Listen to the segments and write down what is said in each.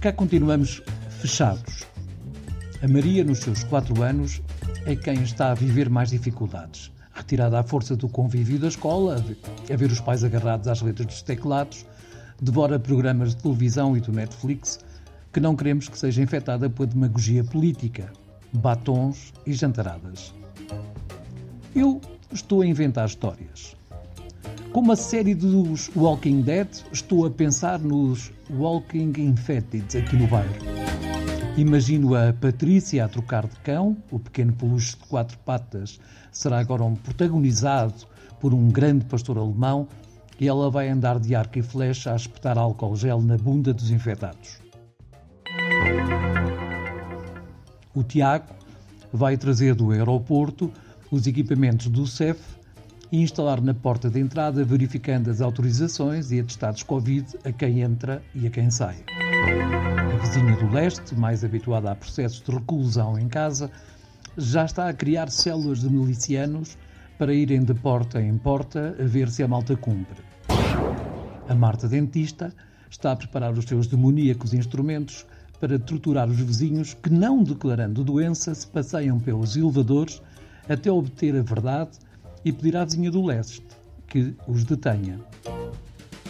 Cá continuamos fechados. A Maria, nos seus quatro anos, é quem está a viver mais dificuldades. Retirada à força do convívio da escola, a ver os pais agarrados às letras dos teclados, devora programas de televisão e do Netflix que não queremos que seja infectada pela demagogia política, batons e jantaradas. Eu estou a inventar histórias. Como a série dos Walking Dead, estou a pensar nos Walking Infected aqui no bairro. Imagino a Patrícia a trocar de cão, o pequeno peluche de quatro patas será agora um protagonizado por um grande pastor alemão e ela vai andar de arco e flecha a espetar álcool gel na bunda dos infectados. O Tiago vai trazer do aeroporto os equipamentos do CEF e instalar na porta de entrada, verificando as autorizações e atestados Covid a quem entra e a quem sai. A vizinha do leste, mais habituada a processos de reclusão em casa, já está a criar células de milicianos para irem de porta em porta a ver se a malta cumpre. A Marta Dentista está a preparar os seus demoníacos instrumentos para torturar os vizinhos que, não declarando doença, se passeiam pelos elevadores até obter a verdade e pedir à vizinha do leste que os detenha.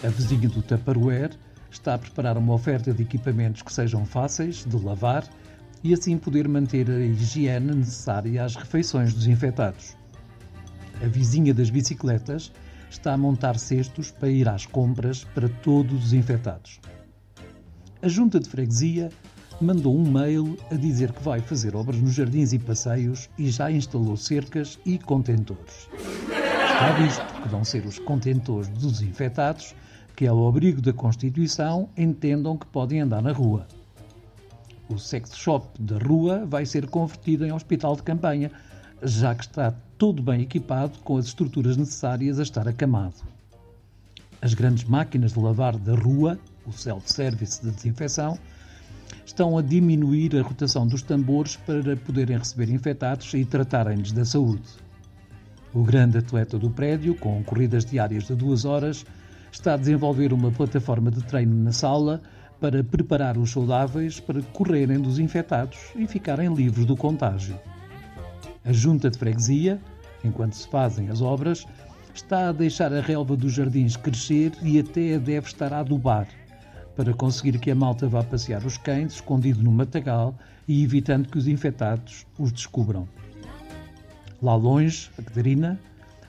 A vizinha do Tupperware está a preparar uma oferta de equipamentos que sejam fáceis de lavar e assim poder manter a higiene necessária às refeições dos infectados. A vizinha das bicicletas está a montar cestos para ir às compras para todos os infectados. A junta de freguesia mandou um mail a dizer que vai fazer obras nos jardins e passeios e já instalou cercas e contentores. Está visto que vão ser os contentores dos infectados que, ao abrigo da Constituição, entendam que podem andar na rua. O sex shop da rua vai ser convertido em hospital de campanha, já que está todo bem equipado com as estruturas necessárias a estar acamado. As grandes máquinas de lavar da rua, o self-service de desinfecção, estão a diminuir a rotação dos tambores para poderem receber infectados e tratarem-lhes da saúde. O grande atleta do prédio, com corridas diárias de duas horas, está a desenvolver uma plataforma de treino na sala para preparar os saudáveis para correrem dos infectados e ficarem livres do contágio. A junta de freguesia, enquanto se fazem as obras, está a deixar a relva dos jardins crescer e até deve estar a adubar para conseguir que a malta vá passear os cães escondido no matagal e evitando que os infectados os descubram. Lá longe, a Catarina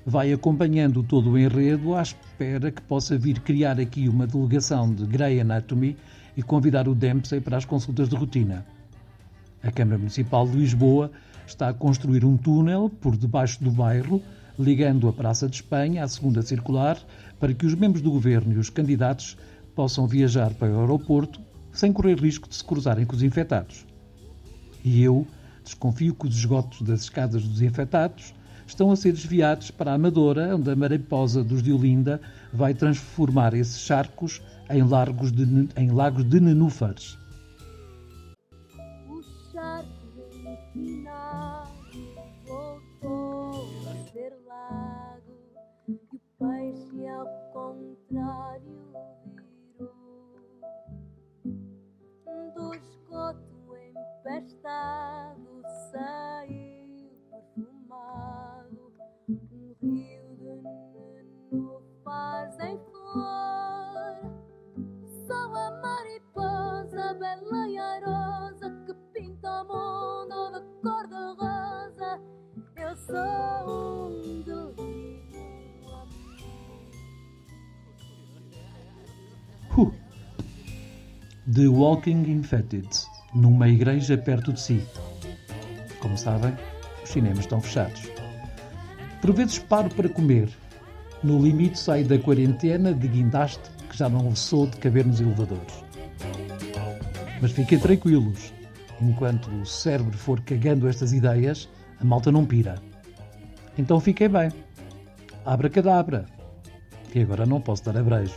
vai acompanhando todo o enredo à espera que possa vir criar aqui uma delegação de Grey Anatomy e convidar o Dempsey para as consultas de rotina. A Câmara Municipal de Lisboa está a construir um túnel por debaixo do bairro, ligando a Praça de Espanha à segunda circular, para que os membros do governo e os candidatos possam viajar para o aeroporto sem correr risco de se cruzarem com os infectados. E eu desconfio que os esgotos das escadas dos infectados estão a ser desviados para a Amadora, onde a mariposa dos de Olinda vai transformar esses charcos em, largos de, em lagos de nenúfares. Empinado voltou a ser lago o peixe ao The Walking Infected, numa igreja perto de si. Como sabem, os cinemas estão fechados. Por vezes paro para comer. No limite saio da quarentena de guindaste que já não sou de caber nos elevadores. Mas fiquem tranquilos. Enquanto o cérebro for cagando estas ideias, a malta não pira. Então fiquei bem. Abra cadabra. E agora não posso dar abreijos.